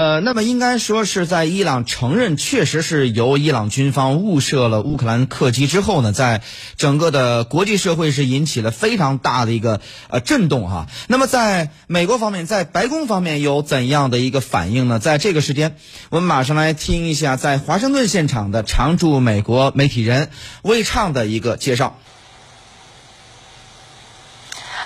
呃，那么应该说是在伊朗承认确实是由伊朗军方误射了乌克兰客机之后呢，在整个的国际社会是引起了非常大的一个呃震动哈。那么在美国方面，在白宫方面有怎样的一个反应呢？在这个时间，我们马上来听一下在华盛顿现场的常驻美国媒体人魏畅的一个介绍。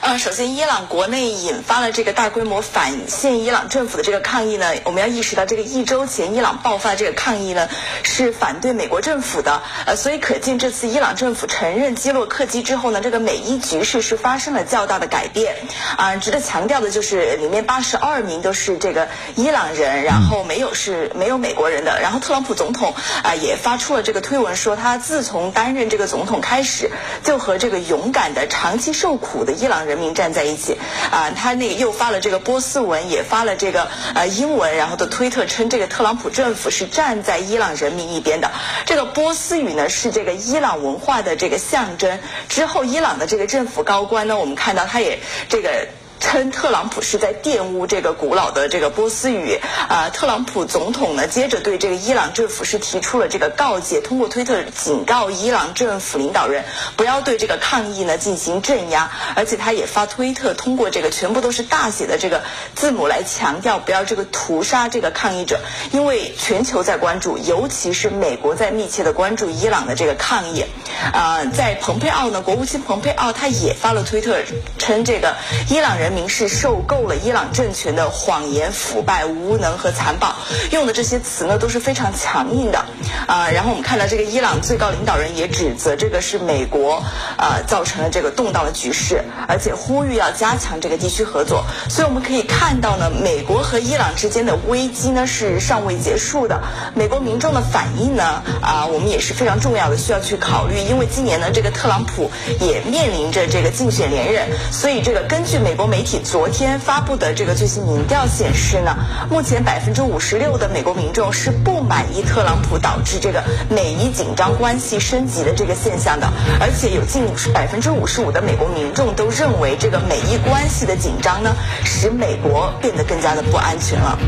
呃，首先，伊朗国内引发了这个大规模反现伊朗政府的这个抗议呢，我们要意识到，这个一周前伊朗爆发这个抗议呢，是反对美国政府的。呃，所以可见这次伊朗政府承认击落客机之后呢，这个美伊局势是发生了较大的改变。啊，值得强调的就是，里面八十二名都是这个伊朗人，然后没有是没有美国人的。然后特朗普总统啊也发出了这个推文说，他自从担任这个总统开始，就和这个勇敢的、长期受苦的伊朗人。人民站在一起，啊，他那又发了这个波斯文，也发了这个呃英文，然后的推特称这个特朗普政府是站在伊朗人民一边的。这个波斯语呢是这个伊朗文化的这个象征。之后，伊朗的这个政府高官呢，我们看到他也这个。称特朗普是在玷污这个古老的这个波斯语啊，特朗普总统呢，接着对这个伊朗政府是提出了这个告诫，通过推特警告伊朗政府领导人不要对这个抗议呢进行镇压，而且他也发推特，通过这个全部都是大写的这个字母来强调不要这个屠杀这个抗议者，因为全球在关注，尤其是美国在密切的关注伊朗的这个抗议啊，在蓬佩奥呢，国务卿蓬佩奥他也发了推特，称这个伊朗人。民是受够了伊朗政权的谎言、腐败、无能和残暴，用的这些词呢都是非常强硬的啊。然后我们看到这个伊朗最高领导人也指责这个是美国啊造成了这个动荡的局势，而且呼吁要加强这个地区合作。所以我们可以看到呢，美国和伊朗之间的危机呢是尚未结束的。美国民众的反应呢啊，我们也是非常重要的，需要去考虑。因为今年呢，这个特朗普也面临着这个竞选连任，所以这个根据美国媒。昨天发布的这个最新民调显示呢，目前百分之五十六的美国民众是不满意特朗普导致这个美伊紧张关系升级的这个现象的，而且有近百分之五十五的美国民众都认为这个美伊关系的紧张呢，使美国变得更加的不安全了。